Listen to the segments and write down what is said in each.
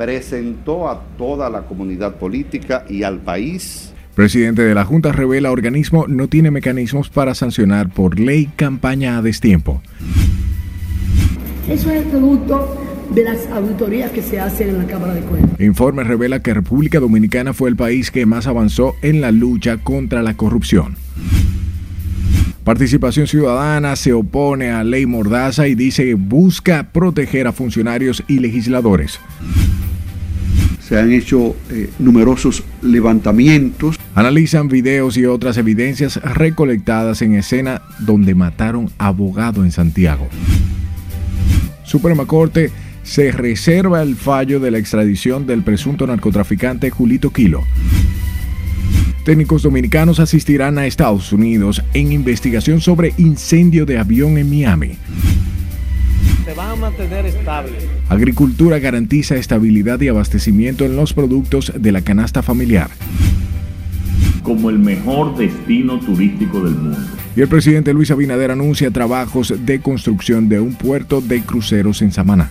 presentó a toda la comunidad política y al país. Presidente de la Junta revela organismo no tiene mecanismos para sancionar por ley campaña a destiempo. Eso es producto de las auditorías que se hacen en la Cámara de Cuentas. Informe revela que República Dominicana fue el país que más avanzó en la lucha contra la corrupción. Participación Ciudadana se opone a ley Mordaza y dice que busca proteger a funcionarios y legisladores. Se han hecho eh, numerosos levantamientos. Analizan videos y otras evidencias recolectadas en escena donde mataron abogado en Santiago. Suprema Corte se reserva el fallo de la extradición del presunto narcotraficante Julito Quilo. Técnicos dominicanos asistirán a Estados Unidos en investigación sobre incendio de avión en Miami. Se van a mantener estables. Agricultura garantiza estabilidad y abastecimiento en los productos de la canasta familiar. Como el mejor destino turístico del mundo. Y el presidente Luis Abinader anuncia trabajos de construcción de un puerto de cruceros en Samaná.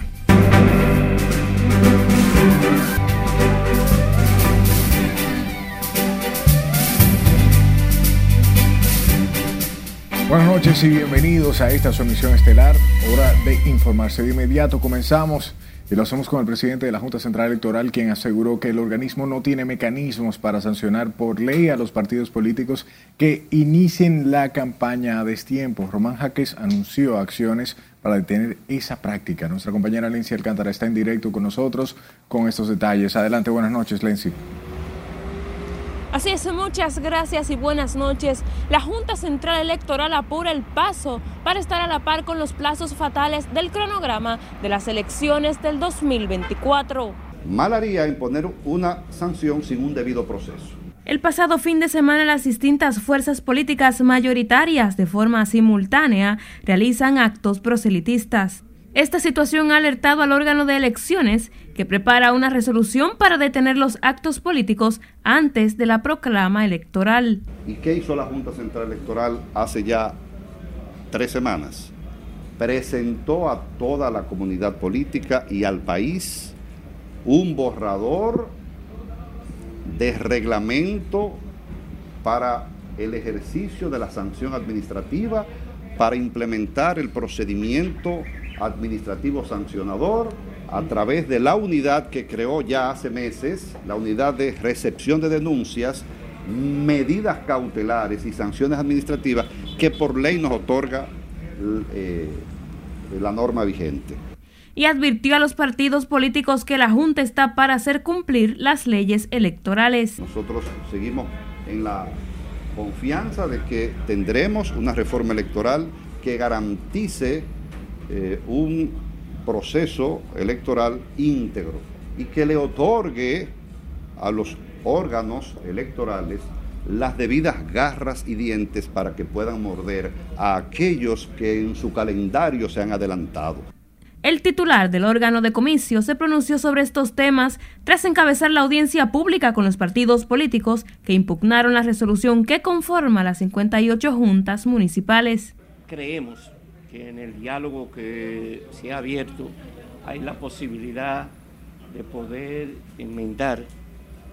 Buenas noches y bienvenidos a esta su emisión estelar. Hora de informarse de inmediato. Comenzamos y lo hacemos con el presidente de la Junta Central Electoral, quien aseguró que el organismo no tiene mecanismos para sancionar por ley a los partidos políticos que inicien la campaña a destiempo. Román Jaques anunció acciones para detener esa práctica. Nuestra compañera Lency Alcántara está en directo con nosotros con estos detalles. Adelante, buenas noches, Lency. Así es, muchas gracias y buenas noches. La Junta Central Electoral apura el paso para estar a la par con los plazos fatales del cronograma de las elecciones del 2024. Mal haría imponer una sanción sin un debido proceso. El pasado fin de semana las distintas fuerzas políticas mayoritarias de forma simultánea realizan actos proselitistas. Esta situación ha alertado al órgano de elecciones que prepara una resolución para detener los actos políticos antes de la proclama electoral. ¿Y qué hizo la Junta Central Electoral hace ya tres semanas? Presentó a toda la comunidad política y al país un borrador de reglamento para el ejercicio de la sanción administrativa para implementar el procedimiento administrativo sancionador a través de la unidad que creó ya hace meses, la unidad de recepción de denuncias, medidas cautelares y sanciones administrativas que por ley nos otorga eh, la norma vigente. Y advirtió a los partidos políticos que la Junta está para hacer cumplir las leyes electorales. Nosotros seguimos en la confianza de que tendremos una reforma electoral que garantice eh, un proceso electoral íntegro y que le otorgue a los órganos electorales las debidas garras y dientes para que puedan morder a aquellos que en su calendario se han adelantado. El titular del órgano de comicio se pronunció sobre estos temas tras encabezar la audiencia pública con los partidos políticos que impugnaron la resolución que conforma las 58 juntas municipales. Creemos que en el diálogo que se ha abierto hay la posibilidad de poder enmendar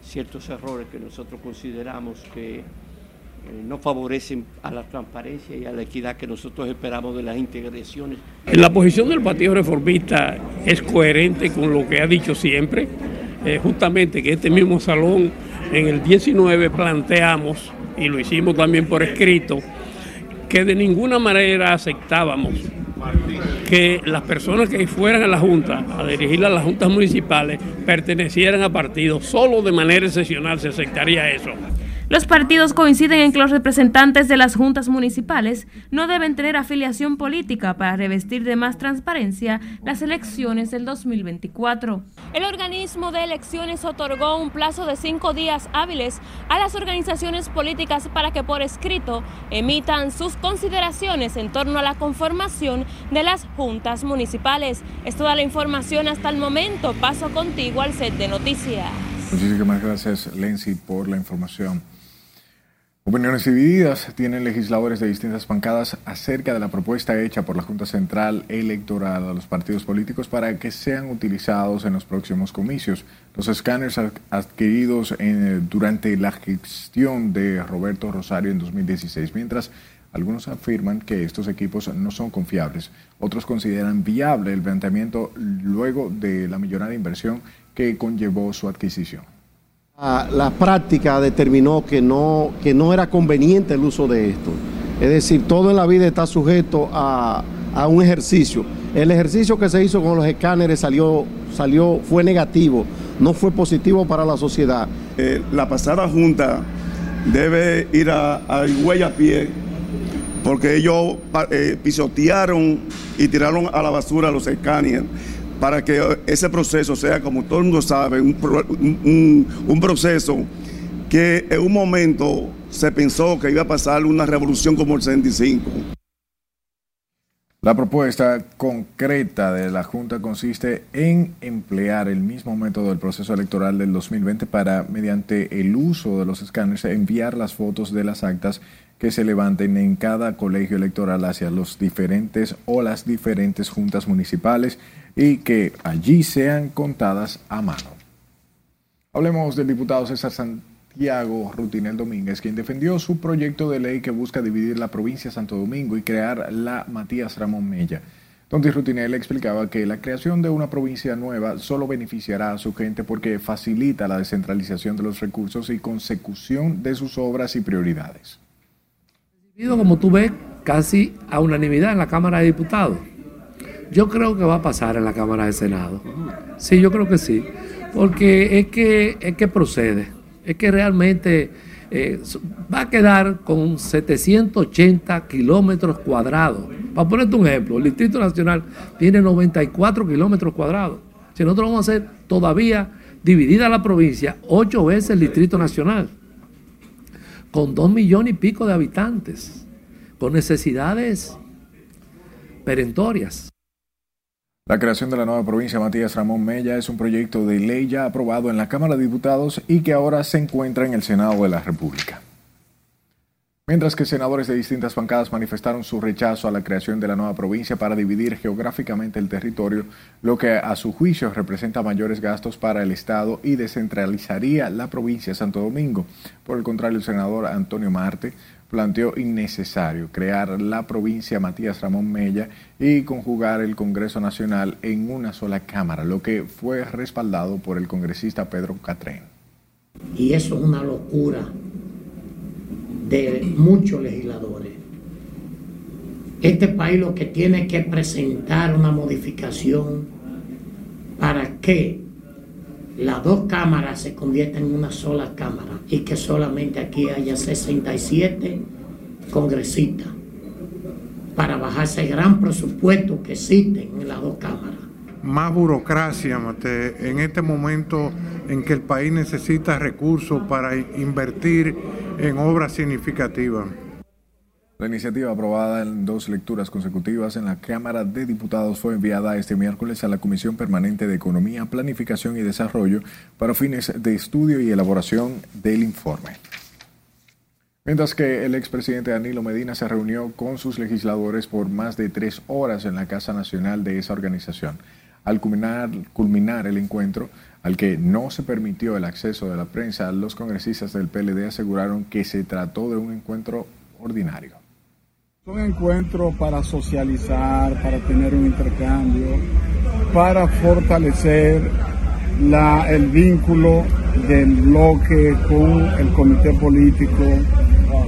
ciertos errores que nosotros consideramos que eh, no favorecen a la transparencia y a la equidad que nosotros esperamos de las integraciones. La posición del Partido Reformista es coherente con lo que ha dicho siempre, eh, justamente que este mismo salón en el 19 planteamos, y lo hicimos también por escrito, que de ninguna manera aceptábamos que las personas que fueran a la Junta, a dirigir a las juntas municipales, pertenecieran a partidos. Solo de manera excepcional se aceptaría eso. Los partidos coinciden en que los representantes de las juntas municipales no deben tener afiliación política para revestir de más transparencia las elecciones del 2024. El organismo de elecciones otorgó un plazo de cinco días hábiles a las organizaciones políticas para que por escrito emitan sus consideraciones en torno a la conformación de las juntas municipales. Es toda la información hasta el momento. Paso contigo al set de noticias. Muchísimas gracias, Lenzi, por la información. Opiniones divididas tienen legisladores de distintas bancadas acerca de la propuesta hecha por la Junta Central Electoral a los partidos políticos para que sean utilizados en los próximos comicios. Los escáneres adquiridos durante la gestión de Roberto Rosario en 2016, mientras algunos afirman que estos equipos no son confiables. Otros consideran viable el planteamiento luego de la millonaria inversión que conllevó su adquisición. La, práctica determinó que no, que no era conveniente el uso de esto. Es decir, todo en la vida está sujeto a, un ejercicio. El ejercicio que se hizo con los escáneres salió, salió, fue negativo, no fue positivo para la sociedad. Eh, la pasada junta debe ir a, a huella a pie porque ellos eh, pisotearon y tiraron a la basura los escáneres para que ese proceso sea, como todo el mundo sabe, un, proceso que en un momento se pensó que iba a pasar una revolución como el 65. La propuesta concreta de la Junta consiste en emplear el mismo método del proceso electoral del 2020 para, mediante el uso de los escáneres, enviar las fotos de las actas que se levanten en cada colegio electoral hacia los diferentes o las diferentes juntas municipales y que allí sean contadas a mano. Hablemos del diputado César Santiago Rutinel Domínguez, quien defendió su proyecto de ley que busca dividir la provincia de Santo Domingo y crear la Matías Ramón Mella. Donde Rutinel explicaba que la creación de una provincia nueva solo beneficiará a su gente porque facilita la descentralización de los recursos y consecución de sus obras y prioridades. Como tú ves, casi a unanimidad en la Cámara de Diputados. Yo creo que va a pasar en la Cámara de Senado. Sí, yo creo que sí. Porque es que, es que procede. Es que realmente eh, va a quedar con 780 kilómetros cuadrados. Para ponerte un ejemplo, el Distrito Nacional tiene 94 kilómetros cuadrados. Si nosotros vamos a hacer todavía dividida la provincia, ocho veces el Distrito Nacional, con dos millones y pico de habitantes, con necesidades perentorias. La creación de la nueva provincia Matías Ramón Mella es un proyecto de ley ya aprobado en la Cámara de Diputados y que ahora se encuentra en el Senado de la República. Mientras que senadores de distintas bancadas manifestaron su rechazo a la creación de la nueva provincia para dividir geográficamente el territorio, lo que a su juicio representa mayores gastos para el Estado y descentralizaría la provincia de Santo Domingo. Por el contrario, el senador Antonio Marte planteó innecesario crear la provincia Matías Ramón Mella y conjugar el Congreso Nacional en una sola Cámara, lo que fue respaldado por el congresista Pedro Catrén. Y eso es una locura de muchos legisladores. Este país lo que tiene que presentar una modificación para que las dos cámaras se conviertan en una sola cámara y que solamente aquí haya 67 congresistas para bajar ese gran presupuesto que existe en las dos cámaras. Más burocracia, Mate, en este momento en que el país necesita recursos para invertir en obras significativas. La iniciativa aprobada en dos lecturas consecutivas en la Cámara de Diputados fue enviada este miércoles a la Comisión Permanente de Economía, Planificación y Desarrollo para fines de estudio y elaboración del informe. Mientras que el expresidente Danilo Medina se reunió con sus legisladores por más de tres horas en la Casa Nacional de esa organización. Al culminar, culminar el encuentro, al que no se permitió el acceso de la prensa, los congresistas del PLD aseguraron que se trató de un encuentro ordinario. Un encuentro para socializar, para tener un intercambio, para fortalecer el vínculo del bloque con el comité político.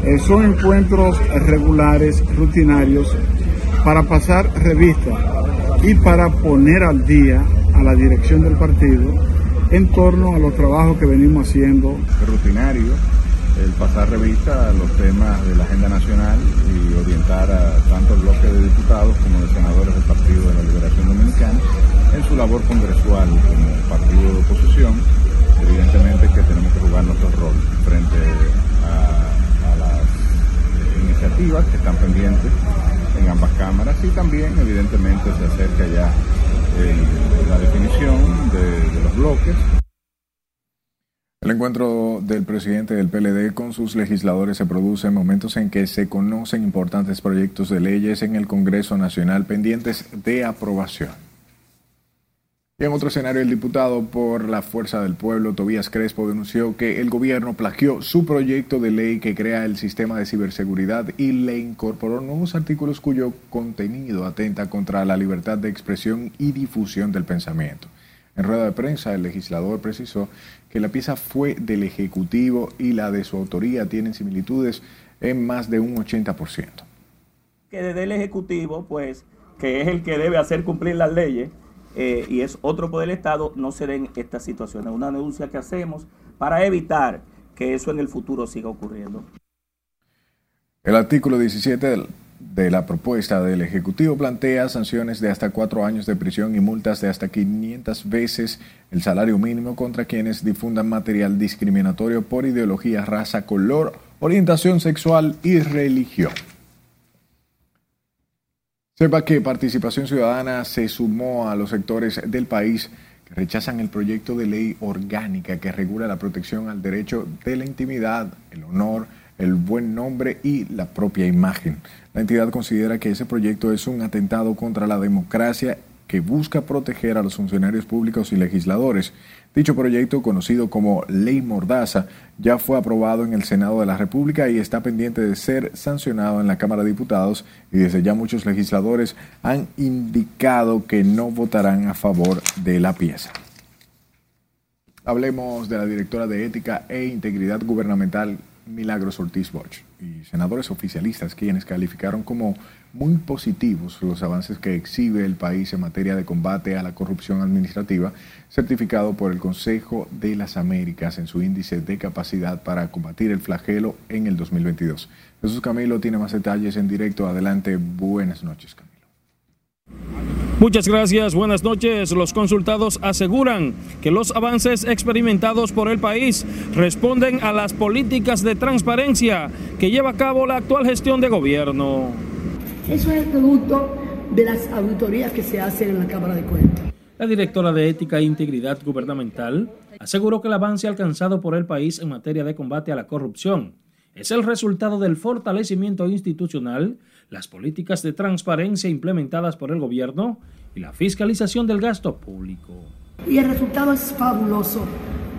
Eh, son encuentros regulares, rutinarios, para pasar revista y para poner al día a la dirección del partido en torno a los trabajos que venimos haciendo. Rutinario el pasar revista a los temas de la agenda nacional y orientar a tanto el bloque de diputados como de senadores del Partido de la Liberación Dominicana en su labor congresual como partido de oposición. Evidentemente que tenemos que jugar nuestro rol frente a, las iniciativas que están pendientes en ambas cámaras y también evidentemente se acerca ya la definición de los bloques El encuentro del presidente del PLD con sus legisladores se produce en momentos en que se conocen importantes proyectos de leyes en el Congreso Nacional pendientes de aprobación. Y en otro escenario, el diputado por la Fuerza del Pueblo, Tobías Crespo, denunció que el gobierno plagió su proyecto de ley que crea el sistema de ciberseguridad y le incorporó nuevos artículos cuyo contenido atenta contra la libertad de expresión y difusión del pensamiento. En rueda de prensa, el legislador precisó que la pieza fue del Ejecutivo y la de su autoría tienen similitudes en más de un 80%. Que desde el Ejecutivo, pues, que es el que debe hacer cumplir las leyes eh, y es otro poder del Estado, no se den estas situaciones. Una denuncia que hacemos para evitar que eso en el futuro siga ocurriendo. El artículo 17 del de la propuesta del Ejecutivo plantea sanciones de hasta cuatro años de prisión y multas de hasta 500 veces el salario mínimo contra quienes difundan material discriminatorio por ideología, raza, color, orientación sexual y religión. Sepa que Participación Ciudadana se sumó a los sectores del país que rechazan el proyecto de ley orgánica que regula la protección al derecho de la intimidad, el honor, el buen nombre y la propia imagen. La entidad considera que ese proyecto es un atentado contra la democracia que busca proteger a los funcionarios públicos y legisladores. Dicho proyecto, conocido como Ley Mordaza, ya fue aprobado en el Senado de la República y está pendiente de ser sancionado en la Cámara de Diputados y desde ya muchos legisladores han indicado que no votarán a favor de la pieza. Hablemos de la directora de Ética e Integridad Gubernamental Milagros Ortiz Bosch y senadores oficialistas quienes calificaron como muy positivos los avances que exhibe el país en materia de combate a la corrupción administrativa, certificado por el Consejo de las Américas en su índice de capacidad para combatir el flagelo en el 2022. Jesús Camilo tiene más detalles en directo. Adelante, buenas noches. Muchas gracias, buenas noches. Los consultados aseguran que los avances experimentados por el país responden a las políticas de transparencia que lleva a cabo la actual gestión de gobierno. Eso es el producto de las auditorías que se hacen en la Cámara de Cuentas. La directora de Ética e Integridad Gubernamental aseguró que el avance alcanzado por el país en materia de combate a la corrupción es el resultado del fortalecimiento institucional las políticas de transparencia implementadas por el gobierno y la fiscalización del gasto público. Y el resultado es fabuloso,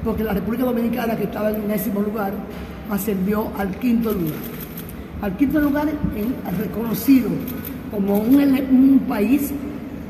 porque la República Dominicana, que estaba en el décimo lugar, ascendió al quinto lugar. Al quinto lugar reconocido como un, un país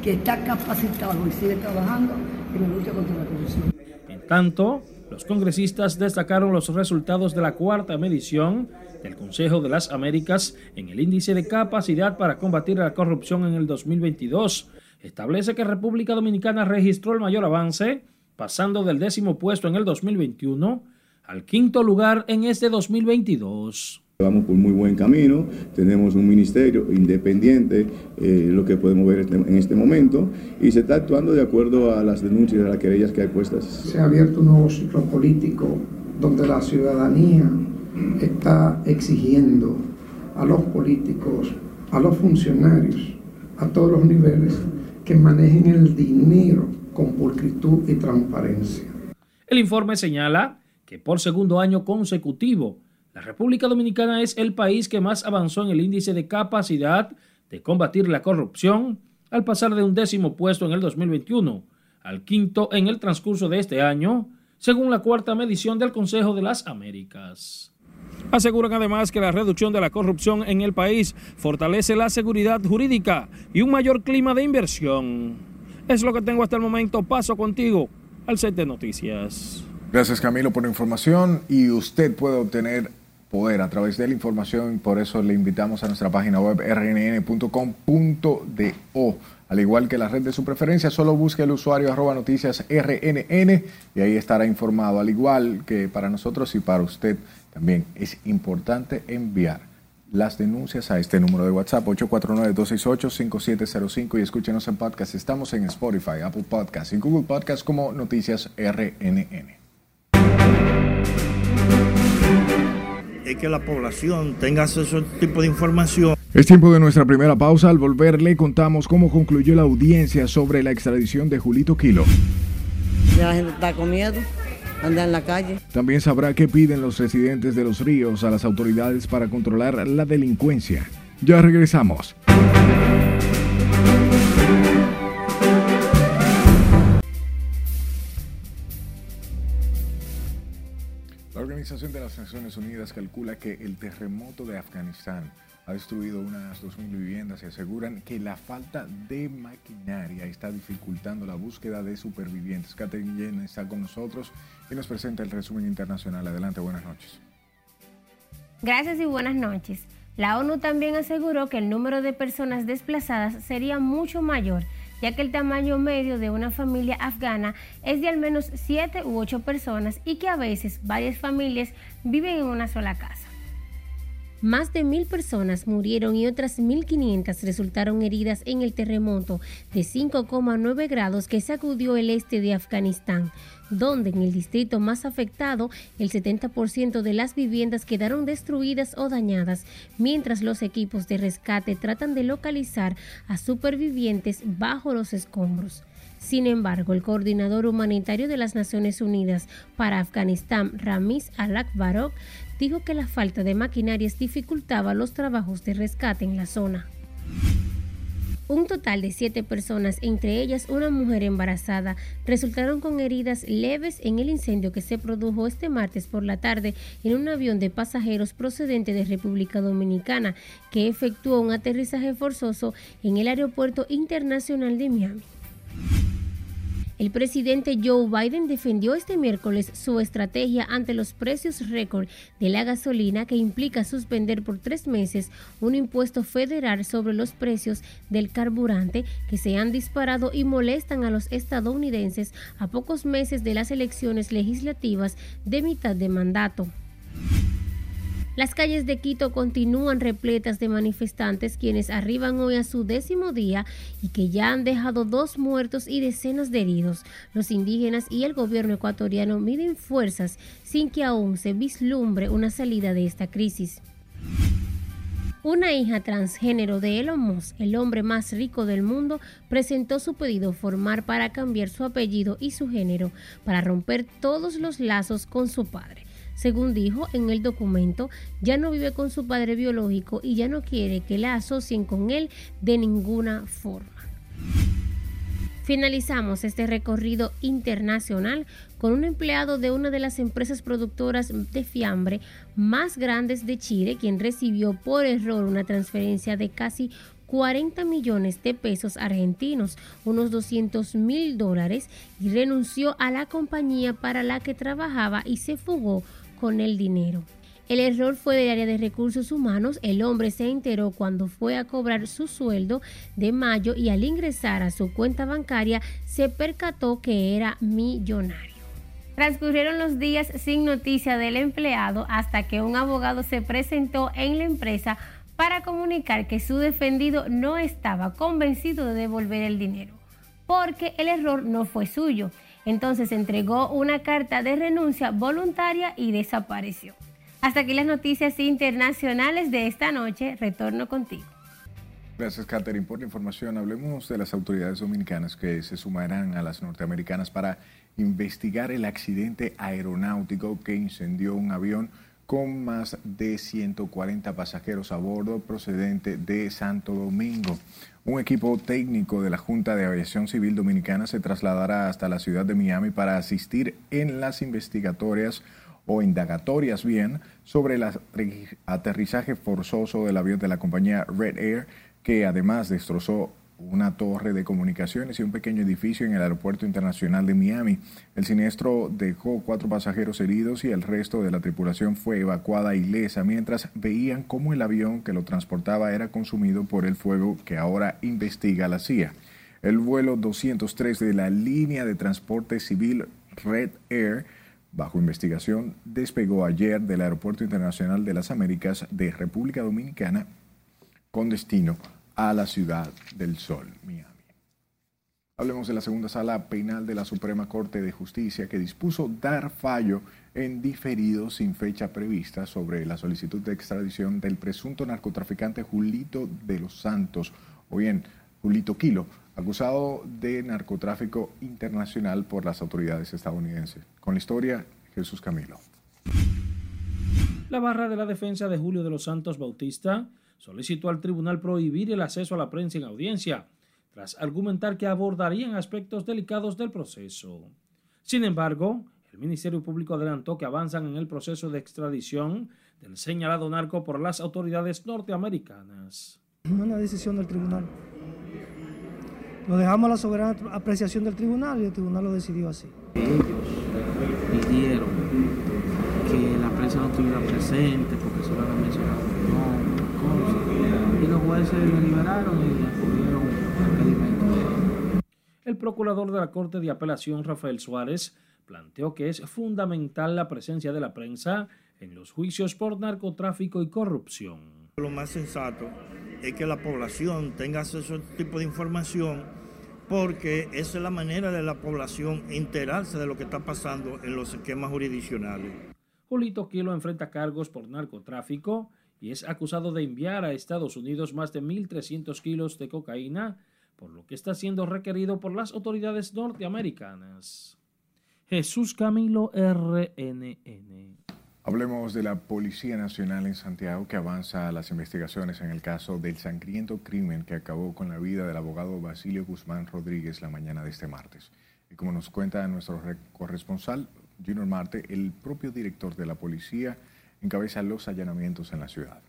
que está capacitado y sigue trabajando en la lucha contra la corrupción. En tanto, los congresistas destacaron los resultados de la cuarta medición del Consejo de las Américas en el índice de capacidad para combatir la corrupción en el 2022. Establece que República Dominicana registró el mayor avance, pasando del décimo puesto en el 2021 al quinto lugar en este 2022. Vamos por muy buen camino, tenemos un ministerio independiente, eh, lo que podemos ver este, en este momento, y se está actuando de acuerdo a las denuncias, a las querellas que hay puestas. Se ha abierto un nuevo ciclo político donde la ciudadanía está exigiendo a los políticos, a los funcionarios, a todos los niveles, que manejen el dinero con pulcritud y transparencia. El informe señala que por segundo año consecutivo, la República Dominicana es el país que más avanzó en el índice de capacidad de combatir la corrupción, al pasar de un décimo puesto en el 2021 al quinto en el transcurso de este año, según la cuarta medición del Consejo de las Américas. Aseguran además que la reducción de la corrupción en el país fortalece la seguridad jurídica y un mayor clima de inversión. Es lo que tengo hasta el momento. Paso contigo al set de noticias. Gracias Camilo por la información y usted puede obtener poder a través de la información. Por eso le invitamos a nuestra página web rnn.com.do. Al igual que la red de su preferencia, solo busque el usuario arroba noticias rnn y ahí estará informado. Al igual que para nosotros y para usted también es importante enviar las denuncias a este número de WhatsApp 849-268-5705 y escúchenos en podcast. Estamos en Spotify, Apple Podcasts y Google Podcasts como Noticias RNN. Es que la población tenga acceso a este tipo de información. Es tiempo de nuestra primera pausa. Al volver le contamos cómo concluyó la audiencia sobre la extradición de Julito Quilo. La gente está con miedo andar en la calle. También sabrá qué piden los residentes de los ríos a las autoridades para controlar la delincuencia. Ya regresamos. La Organización de las Naciones Unidas calcula que el terremoto de Afganistán ha destruido unas 2.000 viviendas y aseguran que la falta de maquinaria está dificultando la búsqueda de supervivientes. Catherine está con nosotros y nos presenta el resumen internacional. Adelante, buenas noches. Gracias y buenas noches. La ONU también aseguró que el número de personas desplazadas sería mucho mayor, ya que el tamaño medio de una familia afgana es de al menos 7 u 8 personas y que a veces varias familias viven en una sola casa. Más de mil personas murieron y otras 1.500 resultaron heridas en el terremoto de 5,9 grados que sacudió el este de Afganistán, donde en el distrito más afectado el 70% de las viviendas quedaron destruidas o dañadas, mientras los equipos de rescate tratan de localizar a supervivientes bajo los escombros. Sin embargo, el coordinador humanitario de las Naciones Unidas para Afganistán, Ramiz Alakbarok, dijo que la falta de maquinarias dificultaba los trabajos de rescate en la zona. Un total de siete personas, entre ellas una mujer embarazada, resultaron con heridas leves en el incendio que se produjo este martes por la tarde en un avión de pasajeros procedente de República Dominicana que efectuó un aterrizaje forzoso en el Aeropuerto Internacional de Miami. El presidente Joe Biden defendió este miércoles su estrategia ante los precios récord de la gasolina que implica suspender por tres meses un impuesto federal sobre los precios del carburante que se han disparado y molestan a los estadounidenses a pocos meses de las elecciones legislativas de mitad de mandato. Las calles de Quito continúan repletas de manifestantes quienes arriban hoy a su décimo día y que ya han dejado dos muertos y decenas de heridos. Los indígenas y el gobierno ecuatoriano miden fuerzas sin que aún se vislumbre una salida de esta crisis. Una hija transgénero de Elon Musk, el hombre más rico del mundo, presentó su pedido formal para cambiar su apellido y su género para romper todos los lazos con su padre. Según dijo en el documento, ya no vive con su padre biológico y ya no quiere que la asocien con él de ninguna forma. Finalizamos este recorrido internacional con un empleado de una de las empresas productoras de fiambre más grandes de Chile, quien recibió por error una transferencia de casi 40 millones de pesos argentinos, unos 200 mil dólares, y renunció a la compañía para la que trabajaba y se fugó con el dinero. El error fue del área de recursos humanos. El hombre se enteró cuando fue a cobrar su sueldo de mayo y al ingresar a su cuenta bancaria se percató que era millonario. Transcurrieron los días sin noticia del empleado hasta que un abogado se presentó en la empresa para comunicar que su defendido no estaba convencido de devolver el dinero, porque el error no fue suyo. Entonces entregó una carta de renuncia voluntaria y desapareció. Hasta aquí las noticias internacionales de esta noche. Retorno contigo. Gracias, Catherine, por la información. Hablemos de las autoridades dominicanas que se sumarán a las norteamericanas para investigar el accidente aeronáutico que incendió un avión con más de 140 pasajeros a bordo procedente de Santo Domingo. Un equipo técnico de la Junta de Aviación Civil Dominicana se trasladará hasta la ciudad de Miami para asistir en las investigatorias o indagatorias bien sobre el aterrizaje forzoso del avión de la compañía Red Air que además destrozó una torre de comunicaciones y un pequeño edificio en el Aeropuerto Internacional de Miami. El siniestro dejó cuatro pasajeros heridos y el resto de la tripulación fue evacuada ilesa mientras veían cómo el avión que lo transportaba era consumido por el fuego que ahora investiga la CIA. El vuelo 203 de la línea de transporte civil Red Air bajo investigación, despegó ayer del Aeropuerto Internacional de las Américas de República Dominicana con destino la ciudad del sol, Miami. Hablemos de la segunda sala penal de la Suprema Corte de Justicia que dispuso dar fallo en diferido sin fecha prevista sobre la solicitud de extradición del presunto narcotraficante Julito de los Santos, o bien Julito Kilo, acusado de narcotráfico internacional por las autoridades estadounidenses. Con la historia, Jesús Camilo. La barra de la defensa de Julio de los Santos Bautista solicitó al tribunal prohibir el acceso a la prensa en audiencia, tras argumentar que abordarían aspectos delicados del proceso. Sin embargo, el Ministerio Público adelantó que avanzan en el proceso de extradición del señalado narco por las autoridades norteamericanas. Una decisión del tribunal. Lo dejamos a la soberana apreciación del tribunal y el tribunal lo decidió así. Ellos pidieron que la prensa no estuviera presente porque solo habían mencionado no, y los jueces liberaron y acudieron al pedimento. El procurador de la Corte de Apelación, Rafael Suárez, planteó que es fundamental la presencia de la prensa en los juicios por narcotráfico y corrupción. Lo más sensato es que la población tenga acceso a este tipo de información porque esa es la manera de la población enterarse de lo que está pasando en los esquemas jurisdiccionales. Julito Kilo enfrenta cargos por narcotráfico y es acusado de enviar a Estados Unidos más de 1.300 kilos de cocaína, por lo que está siendo requerido por las autoridades norteamericanas. Jesús Camilo RNN. Hablemos de la Policía Nacional en Santiago que avanza las investigaciones en el caso del sangriento crimen que acabó con la vida del abogado Basilio Guzmán Rodríguez la mañana de este martes. Y como nos cuenta nuestro corresponsal Junior Marte, el propio director de la policía encabeza los allanamientos en la ciudad.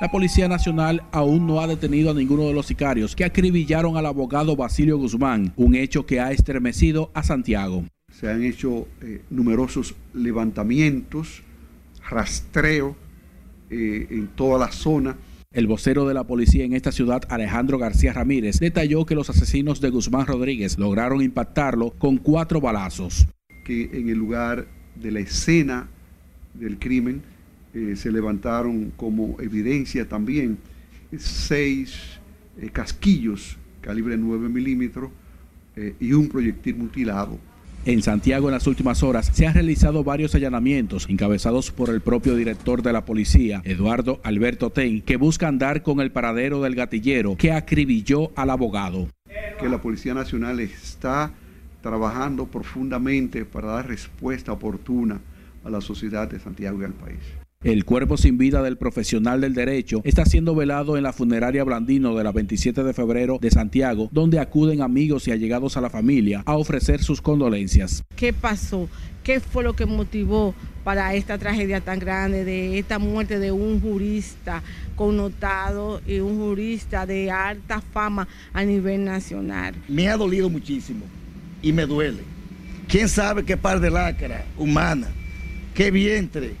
La Policía Nacional aún no ha detenido a ninguno de los sicarios que acribillaron al abogado Basilio Guzmán, un hecho que ha estremecido a Santiago. Se han hecho eh, numerosos levantamientos, rastreo eh, en toda la zona. El vocero de la policía en esta ciudad, Alejandro García Ramírez, detalló que los asesinos de Guzmán Rodríguez lograron impactarlo con cuatro balazos. Que en el lugar de la escena del crimen eh, se levantaron como evidencia también seis eh, casquillos calibre 9 milímetros eh, y un proyectil mutilado. En Santiago en las últimas horas se han realizado varios allanamientos encabezados por el propio director de la policía, Eduardo Alberto Ten, que buscan dar con el paradero del gatillero que acribilló al abogado. Que la Policía Nacional está trabajando profundamente para dar respuesta oportuna a la sociedad de Santiago y al país. El cuerpo sin vida del profesional del derecho está siendo velado en la funeraria Blandino de la 27 de febrero de Santiago, donde acuden amigos y allegados a la familia a ofrecer sus condolencias. ¿Qué pasó? ¿Qué fue lo que motivó para esta tragedia tan grande de esta muerte de un jurista connotado y un jurista de alta fama a nivel nacional? Me ha dolido muchísimo y me duele. ¿Quién sabe qué par de lacra humana, qué vientre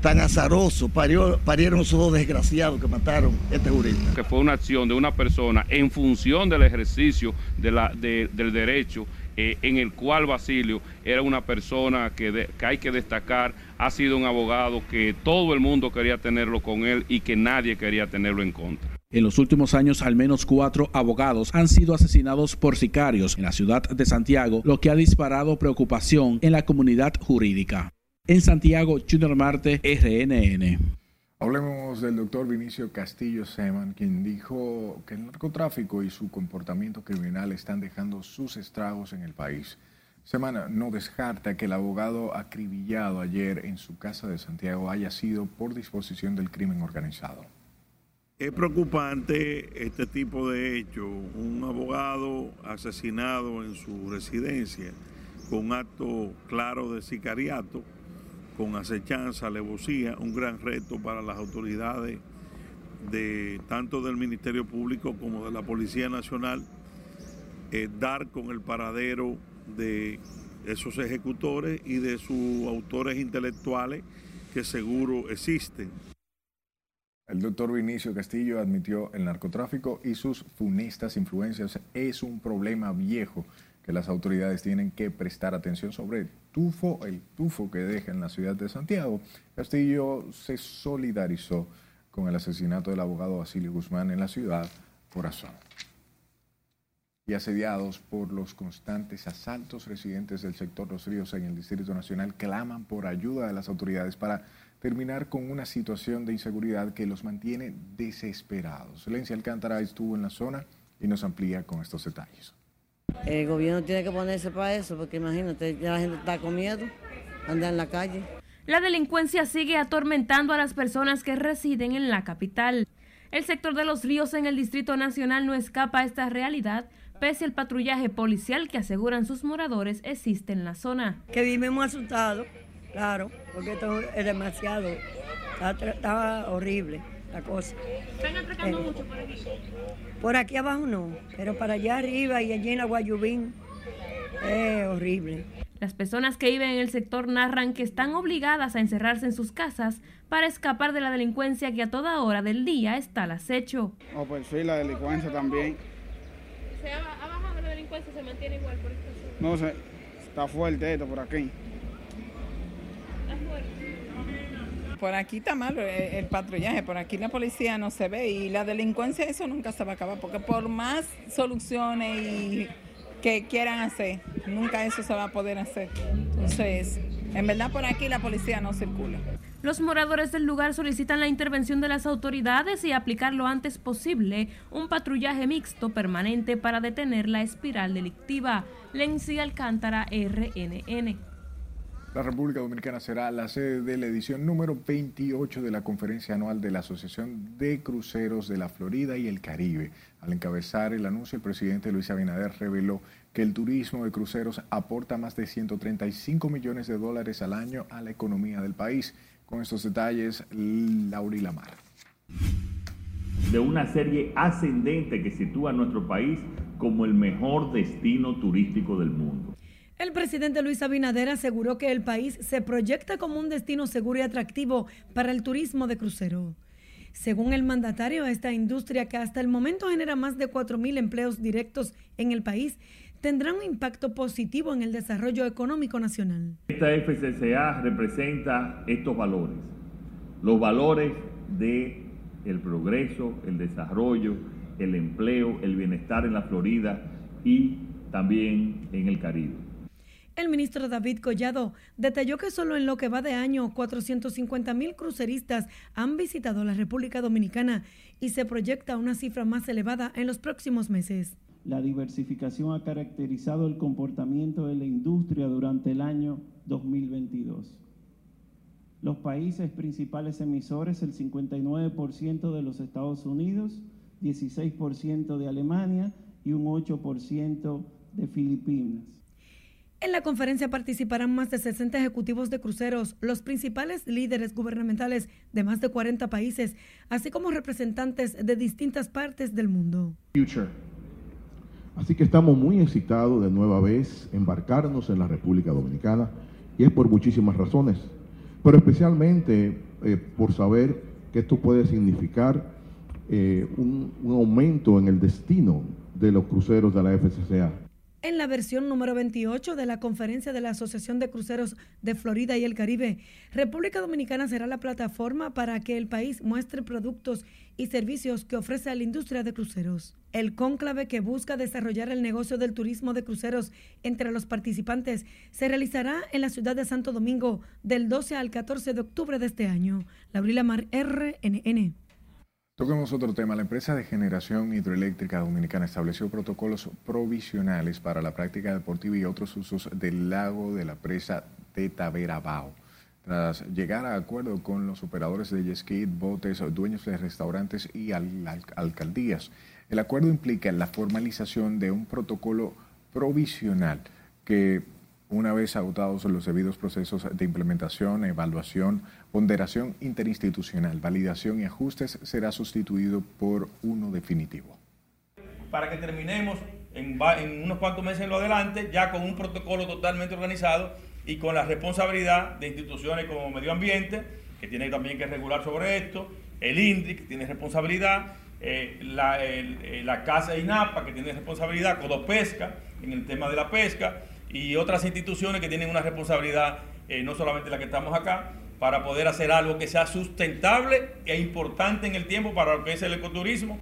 tan azaroso parieron esos dos desgraciados que mataron este jurista. Que fue una acción de una persona en función del ejercicio del derecho eh, en el cual Basilio era una persona que, hay que destacar, ha sido un abogado que todo el mundo quería tenerlo con él y que nadie quería tenerlo en contra. En los últimos años, al menos cuatro abogados han sido asesinados por sicarios en la ciudad de Santiago, lo que ha disparado preocupación en la comunidad jurídica. En Santiago, Junior Marte, RNN. Hablemos del doctor Vinicio Castillo Seman, quien dijo que el narcotráfico y su comportamiento criminal están dejando sus estragos en el país. Semana no descarta que el abogado acribillado ayer en su casa de Santiago haya sido por disposición del crimen organizado. Es preocupante este tipo de hecho, un abogado asesinado en su residencia con acto claro de sicariato con acechanza, alevosía, un gran reto para las autoridades de tanto del Ministerio Público como de la Policía Nacional, eh, dar con el paradero de esos ejecutores y de sus autores intelectuales que seguro existen. El doctor Vinicio Castillo admitió el narcotráfico y sus funestas influencias es un problema viejo que las autoridades tienen que prestar atención sobre el tufo, el tufo que deja en la ciudad de Santiago. Castillo se solidarizó con el asesinato del abogado Basilio Guzmán en la ciudad por razón. Y asediados por los constantes asaltos, residentes del sector Los Ríos en el Distrito Nacional claman por ayuda de las autoridades para terminar con una situación de inseguridad que los mantiene desesperados. Lencia Alcántara estuvo en la zona y nos amplía con estos detalles. El gobierno tiene que ponerse para eso, porque imagínate, ya la gente está con miedo, anda en la calle. La delincuencia sigue atormentando a las personas que residen en la capital. El sector de los ríos en el Distrito Nacional no escapa a esta realidad, pese al patrullaje policial que aseguran sus moradores existe en la zona. Que vivimos asustados, claro, porque esto es demasiado, está, horrible la cosa. ¿Están atracando eh, mucho por aquí? Por aquí abajo no, pero para allá arriba y allí en Aguayubín es horrible. Las personas que viven en el sector narran que están obligadas a encerrarse en sus casas para escapar de la delincuencia que a toda hora del día está al acecho. Oh, pues sí, la delincuencia también. ¿Se ha, bajado la delincuencia? ¿Se mantiene igual por esta zona? No sé, está fuerte esto por aquí. Por aquí está malo el, patrullaje, por aquí la policía no se ve y la delincuencia eso nunca se va a acabar, porque por más soluciones que quieran hacer. Nunca eso se va a poder hacer. Entonces, en verdad por aquí la policía no circula. Los moradores del lugar solicitan la intervención de las autoridades y aplicar lo antes posible un patrullaje mixto permanente para detener la espiral delictiva. Lenzi Alcántara, RNN. La República Dominicana será la sede de la edición número 28 de la conferencia anual de la Asociación de Cruceros de la Florida y el Caribe. Al encabezar el anuncio, el presidente Luis Abinader reveló que el turismo de cruceros aporta más de 135 millones de dólares al año a la economía del país. Con estos detalles, Lauri Lamar. De una serie ascendente que sitúa a nuestro país como el mejor destino turístico del mundo. El presidente Luis Abinader aseguró que el país se proyecta como un destino seguro y atractivo para el turismo de crucero. Según el mandatario, esta industria que hasta el momento genera más de 4.000 empleos directos en el país, tendrá un impacto positivo en el desarrollo económico nacional. Esta FCCA representa estos valores, los valores de el progreso, el desarrollo, el empleo, el bienestar en la Florida y también en el Caribe. El ministro David Collado detalló que solo en lo que va de año 450 mil cruceristas han visitado la República Dominicana y se proyecta una cifra más elevada en los próximos meses. La diversificación ha caracterizado el comportamiento de la industria durante el año 2022. Los países principales emisores, el 59% de los Estados Unidos, 16% de Alemania y un 8% de Filipinas. En la conferencia participarán más de 60 ejecutivos de cruceros, los principales líderes gubernamentales de más de 40 países, así como representantes de distintas partes del mundo. Así que estamos muy excitados de nueva vez embarcarnos en la República Dominicana y es por muchísimas razones, pero especialmente eh, por saber que esto puede significar eh, un aumento en el destino de los cruceros de la FCCA. En la versión número 28 de la conferencia de la Asociación de Cruceros de Florida y el Caribe, República Dominicana será la plataforma para que el país muestre productos y servicios que ofrece a la industria de cruceros. El cónclave que busca desarrollar el negocio del turismo de cruceros entre los participantes se realizará en la ciudad de Santo Domingo del 12 al 14 de octubre de este año. Laurila Mar, RNN. Toquemos otro tema. La empresa de generación hidroeléctrica dominicana estableció protocolos provisionales para la práctica deportiva y otros usos del lago de la presa de Taberabao. Tras llegar a acuerdo con los operadores de jet botes, dueños de restaurantes y alcaldías, el acuerdo implica la formalización de un protocolo provisional que una vez agotados los debidos procesos de implementación, evaluación, ponderación interinstitucional, validación y ajustes, será sustituido por uno definitivo. Para que terminemos en, unos cuantos meses en lo adelante, ya con un protocolo totalmente organizado y con la responsabilidad de instituciones como Medio Ambiente, que tiene también que regular sobre esto, el INDRI, que tiene responsabilidad, eh, la, eh, la Casa INAPA, que tiene responsabilidad, Codopesca, en el tema de la pesca, y otras instituciones que tienen una responsabilidad, eh, no solamente la que estamos acá, para poder hacer algo que sea sustentable e importante en el tiempo para lo que es el ecoturismo.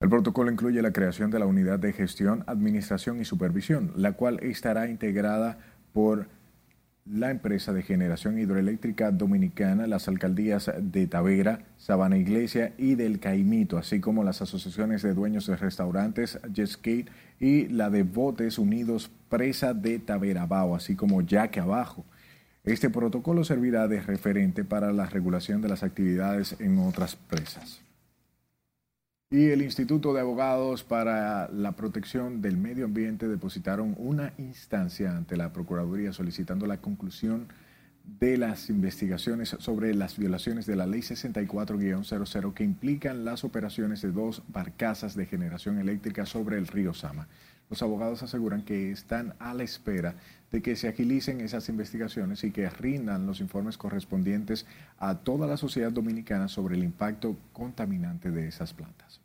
El protocolo incluye la creación de la unidad de gestión, administración y supervisión, la cual estará integrada por la empresa de generación hidroeléctrica dominicana, las alcaldías de Tavera, Sabana Iglesia y del Caimito, así como las asociaciones de dueños de restaurantes Jetskate y la de Botes Unidos Presa de Taverabao, así como Yaque Abajo. Este protocolo servirá de referente para la regulación de las actividades en otras presas. Y el Instituto de Abogados para la Protección del Medio Ambiente depositaron una instancia ante la Procuraduría solicitando la conclusión de las investigaciones sobre las violaciones de la Ley 64-00 que implican las operaciones de dos barcazas de generación eléctrica sobre el río Sama. Los abogados aseguran que están a la espera de que se agilicen esas investigaciones y que rindan los informes correspondientes a toda la sociedad dominicana sobre el impacto contaminante de esas plantas.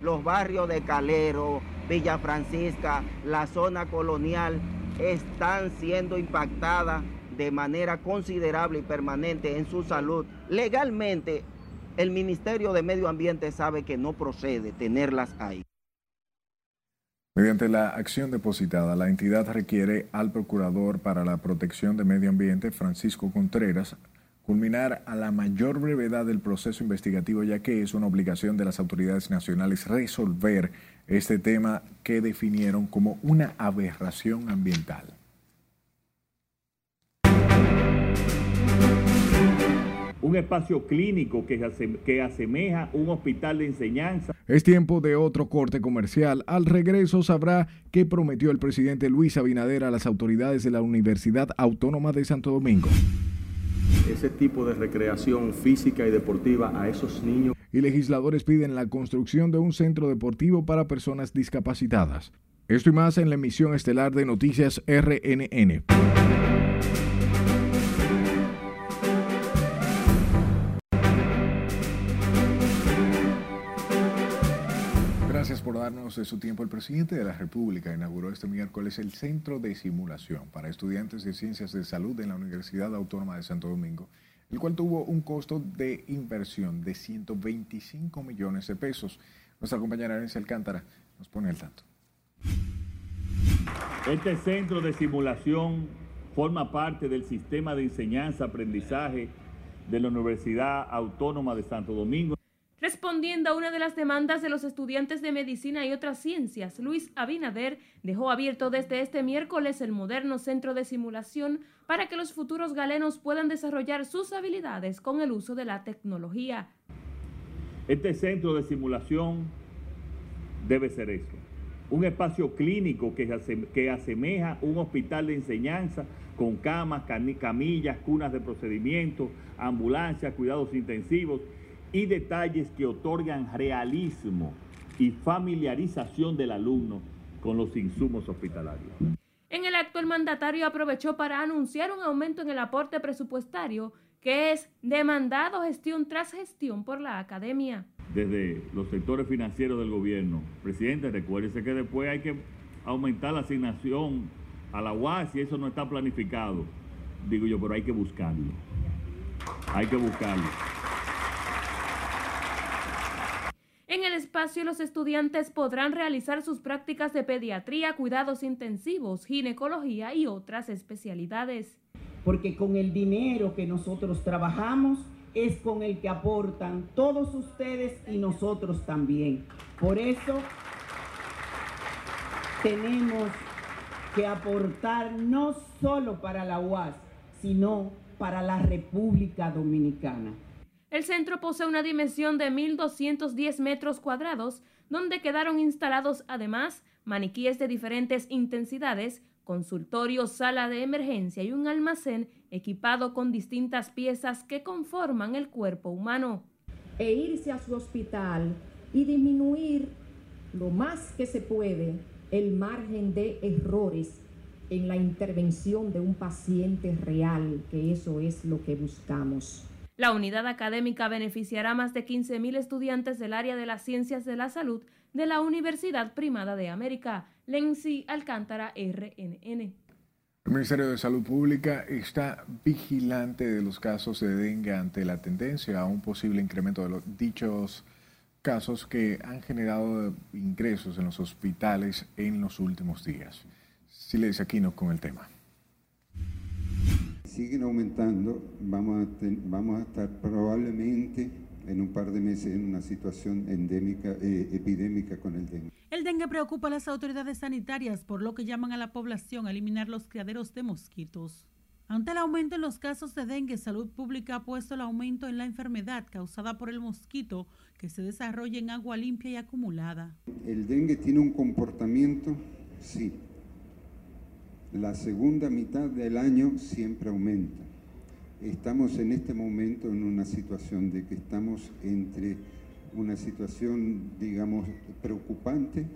Los barrios de Calero, Villa Francisca, la zona colonial están siendo impactadas de manera considerable y permanente en su salud. Legalmente, el Ministerio de Medio Ambiente sabe que no procede tenerlas ahí. Mediante la acción depositada, la entidad requiere al Procurador para la Protección de Medio Ambiente, Francisco Contreras, culminar a la mayor brevedad del proceso investigativo, ya que es una obligación de las autoridades nacionales resolver este tema que definieron como una aberración ambiental. un espacio clínico que, que asemeja un hospital de enseñanza. Es tiempo de otro corte comercial. Al regreso sabrá qué prometió el presidente Luis Abinader a las autoridades de la Universidad Autónoma de Santo Domingo. Ese tipo de recreación física y deportiva a esos niños. Y legisladores piden la construcción de un centro deportivo para personas discapacitadas. Esto y más en la emisión estelar de Noticias RNN. Por darnos de su tiempo. El presidente de la República inauguró este miércoles el Centro de Simulación para Estudiantes de Ciencias de Salud en la Universidad Autónoma de Santo Domingo, el cual tuvo un costo de inversión de 125 millones de pesos. Nuestra compañera Arencia Alcántara nos pone al tanto. Este centro de simulación forma parte del sistema de enseñanza-aprendizaje de la Universidad Autónoma de Santo Domingo. Respondiendo a una de las demandas de los estudiantes de medicina y otras ciencias, Luis Abinader dejó abierto desde este miércoles el moderno centro de simulación para que los futuros galenos puedan desarrollar sus habilidades con el uso de la tecnología. Este centro de simulación debe ser eso, un espacio clínico que, asemeja un hospital de enseñanza con camas, camillas, cunas de procedimientos, ambulancias, cuidados intensivos y detalles que otorgan realismo y familiarización del alumno con los insumos hospitalarios. En el acto, el mandatario aprovechó para anunciar un aumento en el aporte presupuestario que es demandado gestión tras gestión por la academia. Desde los sectores financieros del gobierno, presidente, recuérdese que después hay que aumentar la asignación a la UAS y eso no está planificado. Digo yo, pero hay que buscarlo. Hay que buscarlo. En el espacio los estudiantes podrán realizar sus prácticas de pediatría, cuidados intensivos, ginecología y otras especialidades. Porque con el dinero que nosotros trabajamos es con el que aportan todos ustedes y nosotros también. Por eso tenemos que aportar no solo para la UAS, sino para la República Dominicana. El centro posee una dimensión de 1.210 metros cuadrados, donde quedaron instalados además maniquíes de diferentes intensidades, consultorio, sala de emergencia y un almacén equipado con distintas piezas que conforman el cuerpo humano. E irse a su hospital y disminuir lo más que se puede el margen de errores en la intervención de un paciente real, que eso es lo que buscamos. La unidad académica beneficiará a más de 15.000 estudiantes del área de las ciencias de la salud de la Universidad Primada de América, Lenzi Alcántara, RNN. El Ministerio de Salud Pública está vigilante de los casos de dengue ante la tendencia a un posible incremento de los dichos casos que han generado ingresos en los hospitales en los últimos días. Silencio Aquino con el tema. Siguen aumentando, vamos a, vamos a estar probablemente en un par de meses en una situación endémica, eh, epidémica con el dengue. El dengue preocupa a las autoridades sanitarias, por lo que llaman a la población a eliminar los criaderos de mosquitos. Ante el aumento en los casos de dengue, Salud Pública ha puesto el aumento en la enfermedad causada por el mosquito que se desarrolla en agua limpia y acumulada. El dengue tiene un comportamiento, sí. La segunda mitad del año siempre aumenta. Estamos en este momento en una situación de que estamos entre una situación, digamos, preocupante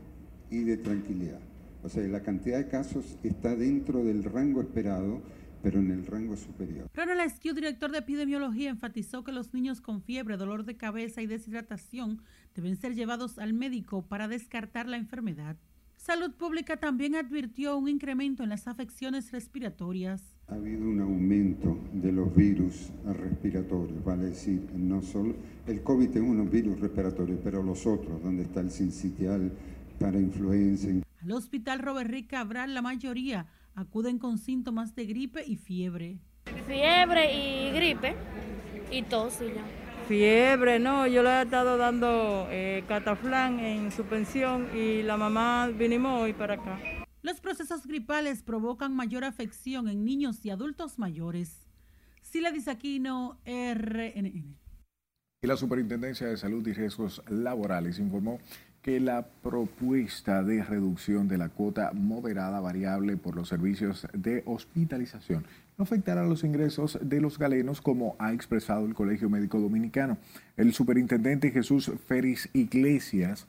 y de tranquilidad. O sea, la cantidad de casos está dentro del rango esperado pero en el rango superior. Ronald Esquiu, director de epidemiología, enfatizó que los niños con fiebre, dolor de cabeza y deshidratación deben ser llevados al médico para descartar la enfermedad. Salud Pública también advirtió un incremento en las afecciones respiratorias. Ha habido un aumento de los virus respiratorios, vale decir, no solo el COVID es un virus respiratorio, pero los otros, donde está el sincitial para influenza. Al hospital Robert Rick Cabral, la mayoría acuden con síntomas de gripe y fiebre. Fiebre y gripe y tos y ya. Fiebre, no, yo le he estado dando eh, cataflán en su pensión y la mamá vinimos hoy para acá. Los procesos gripales provocan mayor afección en niños y adultos mayores. Sila Disaquino, RNN. Y la Superintendencia de Salud y Riesgos Laborales informó que la propuesta de reducción de la cuota moderada variable por los servicios de hospitalización no afectará los ingresos de los galenos como ha expresado el Colegio Médico Dominicano. El superintendente Jesús Félix Iglesias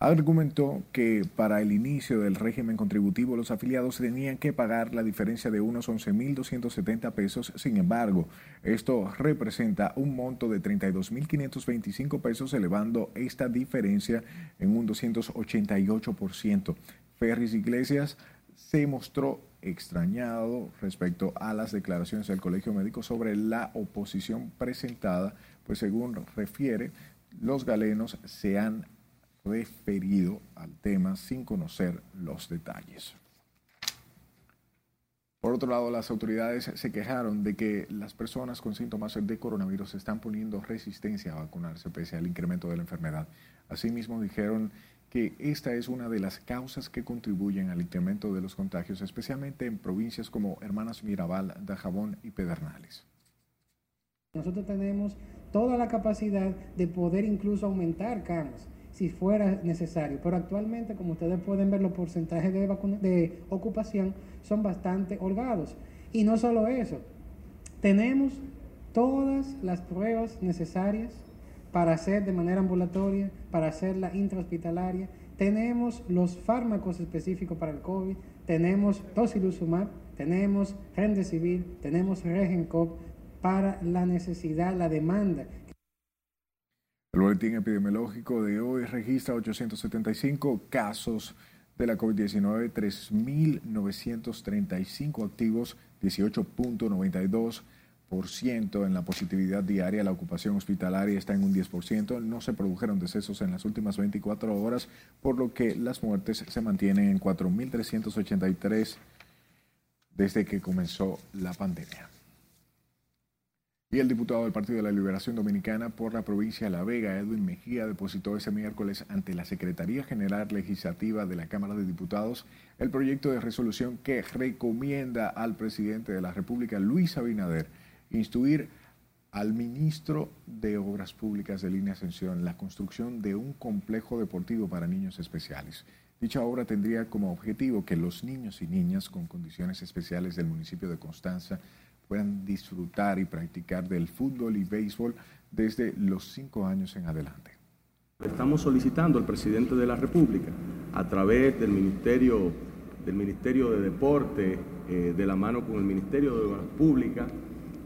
argumentó que para el inicio del régimen contributivo los afiliados tenían que pagar la diferencia de unos 11.270 pesos. Sin embargo, esto representa un monto de 32.525 pesos, elevando esta diferencia en un 288%. Ferris Iglesias se mostró extrañado respecto a las declaraciones del Colegio Médico sobre la oposición presentada, pues según refiere, los galenos se han referido al tema sin conocer los detalles. Por otro lado, las autoridades se quejaron de que las personas con síntomas de coronavirus están poniendo resistencia a vacunarse pese al incremento de la enfermedad. Asimismo, dijeron que esta es una de las causas que contribuyen al incremento de los contagios, especialmente en provincias como Hermanas Mirabal, Dajabón y Pedernales. Nosotros tenemos toda la capacidad de poder incluso aumentar camas si fuera necesario. Pero actualmente, como ustedes pueden ver, los porcentajes de, de ocupación son bastante holgados. Y no solo eso, tenemos todas las pruebas necesarias para hacer de manera ambulatoria, para hacerla intrahospitalaria. Tenemos los fármacos específicos para el COVID, tenemos tocilizumab, tenemos Remdesivir, tenemos Regencop para la necesidad, la demanda el boletín epidemiológico de hoy registra 875 casos de la COVID-19, 3.935 activos, 18.92% en la positividad diaria. La ocupación hospitalaria está en un 10%. No se produjeron decesos en las últimas 24 horas, por lo que las muertes se mantienen en 4.383 desde que comenzó la pandemia. Y el diputado del Partido de la Liberación Dominicana por la provincia de La Vega, Edwin Mejía, depositó ese miércoles ante la Secretaría General Legislativa de la Cámara de Diputados el proyecto de resolución que recomienda al presidente de la República, Luis Abinader, instruir al ministro de Obras Públicas de Línea Ascensión la construcción de un complejo deportivo para niños especiales. Dicha obra tendría como objetivo que los niños y niñas con condiciones especiales del municipio de Constanza puedan disfrutar y practicar del fútbol y béisbol desde los cinco años en adelante. Estamos solicitando al presidente de la República, a través del Ministerio, del Ministerio de Deporte, eh, de la mano con el Ministerio de Obras Públicas,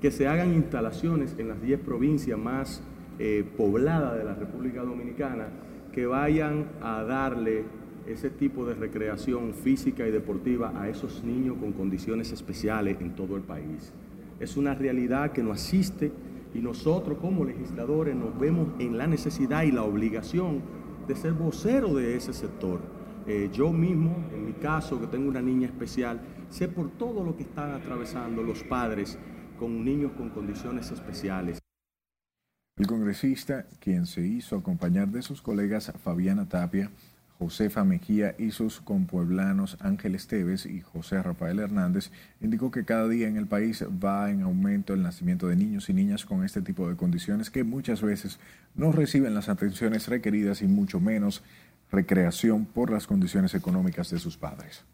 que se hagan instalaciones en las 10 provincias más eh, pobladas de la República Dominicana que vayan a darle ese tipo de recreación física y deportiva a esos niños con condiciones especiales en todo el país es una realidad que nos asiste y nosotros como legisladores nos vemos en la necesidad y la obligación de ser voceros de ese sector, Eh, yo mismo, en mi caso, que tengo una niña especial, sé por todo lo que están atravesando los padres con niños con condiciones especiales. El congresista, quien se hizo acompañar de sus colegas Fabiana Tapia, Josefa Mejía y sus compueblanos Ángel Esteves y José Rafael Hernández, indicó que cada día en el país va en aumento el nacimiento de niños y niñas con este tipo de condiciones que muchas veces no reciben las atenciones requeridas y mucho menos recreación por las condiciones económicas de sus padres.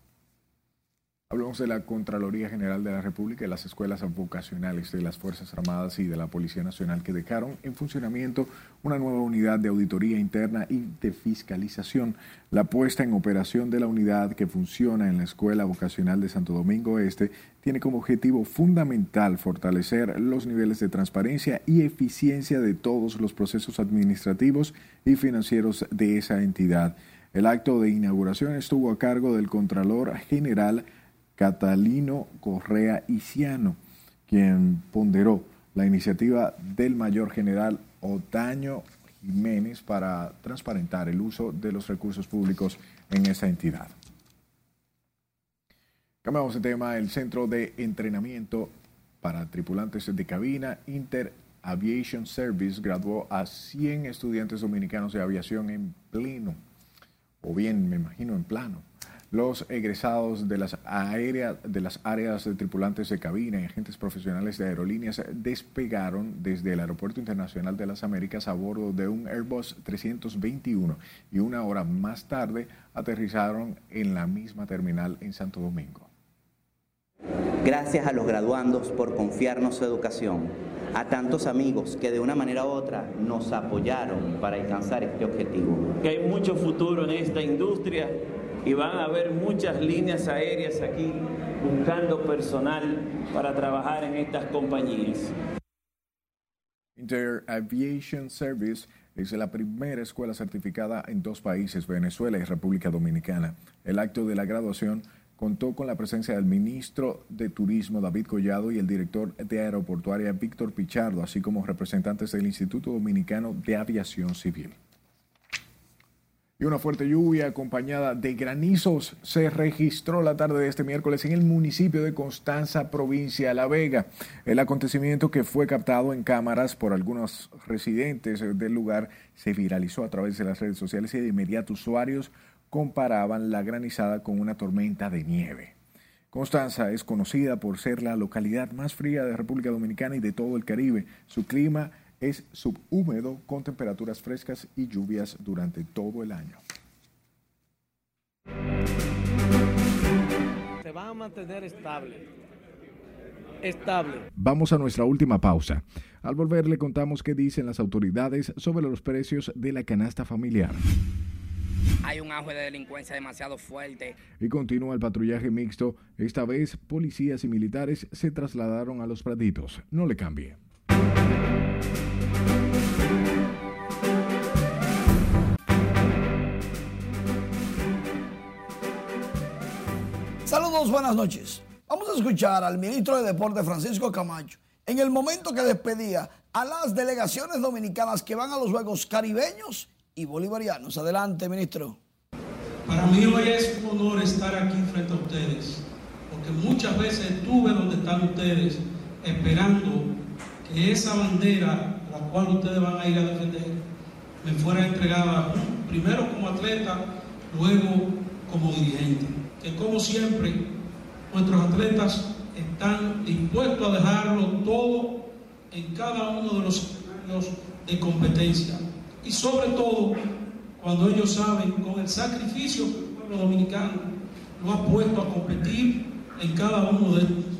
Hablamos de la Contraloría General de la República y las escuelas vocacionales de las Fuerzas Armadas y de la Policía Nacional que dejaron en funcionamiento una nueva unidad de auditoría interna y de fiscalización. La puesta en operación de la unidad que funciona en la Escuela Vocacional de Santo Domingo Este tiene como objetivo fundamental fortalecer los niveles de transparencia y eficiencia de todos los procesos administrativos y financieros de esa entidad. El acto de inauguración estuvo a cargo del Contralor General Catalino Correa Iciano, quien ponderó la iniciativa del mayor general Otaño Jiménez para transparentar el uso de los recursos públicos en esa entidad. Cambiamos de tema. El Centro de Entrenamiento para Tripulantes de Cabina Inter Aviation Service graduó a 100 estudiantes dominicanos de aviación en pleno, o bien me imagino en plano, los egresados de las, de las áreas de tripulantes de cabina y agentes profesionales de aerolíneas despegaron desde el Aeropuerto Internacional de las Américas a bordo de un Airbus 321 y una hora más tarde aterrizaron en la misma terminal en Santo Domingo. Gracias a los graduandos por confiarnos su educación, a tantos amigos que de una manera u otra nos apoyaron para alcanzar este objetivo. Que hay mucho futuro en esta industria y van a haber muchas líneas aéreas aquí buscando personal para trabajar en estas compañías. Inter Aviation Service es la primera escuela certificada en dos países, Venezuela y República Dominicana. El acto de la graduación contó con la presencia del ministro de Turismo David Collado y el director de Aeroportuaria Víctor Pichardo, así como representantes del Instituto Dominicano de Aviación Civil y una fuerte lluvia acompañada de granizos se registró la tarde de este miércoles en el municipio de Constanza, provincia de La Vega. El acontecimiento que fue captado en cámaras por algunos residentes del lugar se viralizó a través de las redes sociales y de inmediato usuarios comparaban la granizada con una tormenta de nieve. Constanza es conocida por ser la localidad más fría de República Dominicana y de todo el Caribe. Su clima es subhúmedo con temperaturas frescas y lluvias durante todo el año. Se va a mantener estable. Estable. Vamos a nuestra última pausa. Al volver le contamos qué dicen las autoridades sobre los precios de la canasta familiar. Hay un auge de delincuencia demasiado fuerte. Y continúa el patrullaje mixto. Esta vez policías y militares se trasladaron a los praditos. No le cambie. Saludos, buenas noches. Vamos a escuchar al ministro de Deporte Francisco Camacho en el momento que despedía a las delegaciones dominicanas que van a los Juegos Caribeños y Bolivarianos. Adelante, ministro. Para mí hoy es un honor estar aquí frente a ustedes, porque muchas veces estuve donde están ustedes esperando que esa bandera, la cual ustedes van a ir a defender, me fuera entregada primero como atleta, luego como dirigente. Que como siempre, nuestros atletas están dispuestos a dejarlo todo en cada uno de los escenarios de competencia. Y sobre todo, cuando ellos saben con el sacrificio que el pueblo dominicano lo ha puesto a competir en cada uno de estos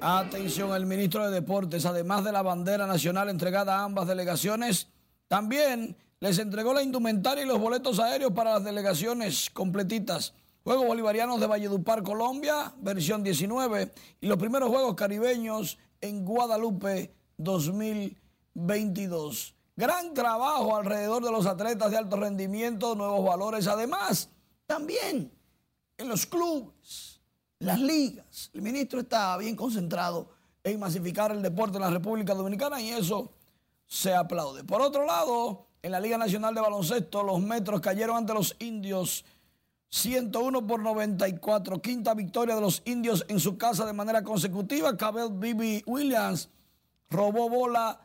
Atención, el ministro de Deportes, además de la bandera nacional entregada a ambas delegaciones, también les entregó la indumentaria y los boletos aéreos para las delegaciones completitas. Juegos Bolivarianos de Valledupar, Colombia, versión 19, y los primeros Juegos Caribeños en Guadalupe 2022. Gran trabajo alrededor de los atletas de alto rendimiento, nuevos valores. Además, también en los clubes las ligas. El ministro está bien concentrado en masificar el deporte en la República Dominicana y eso se aplaude. Por otro lado, En la Liga Nacional de Baloncesto, los metros cayeron ante los indios 101 por 94. Quinta victoria de los indios en su casa de manera consecutiva. Cabell Bibi Williams robó bola,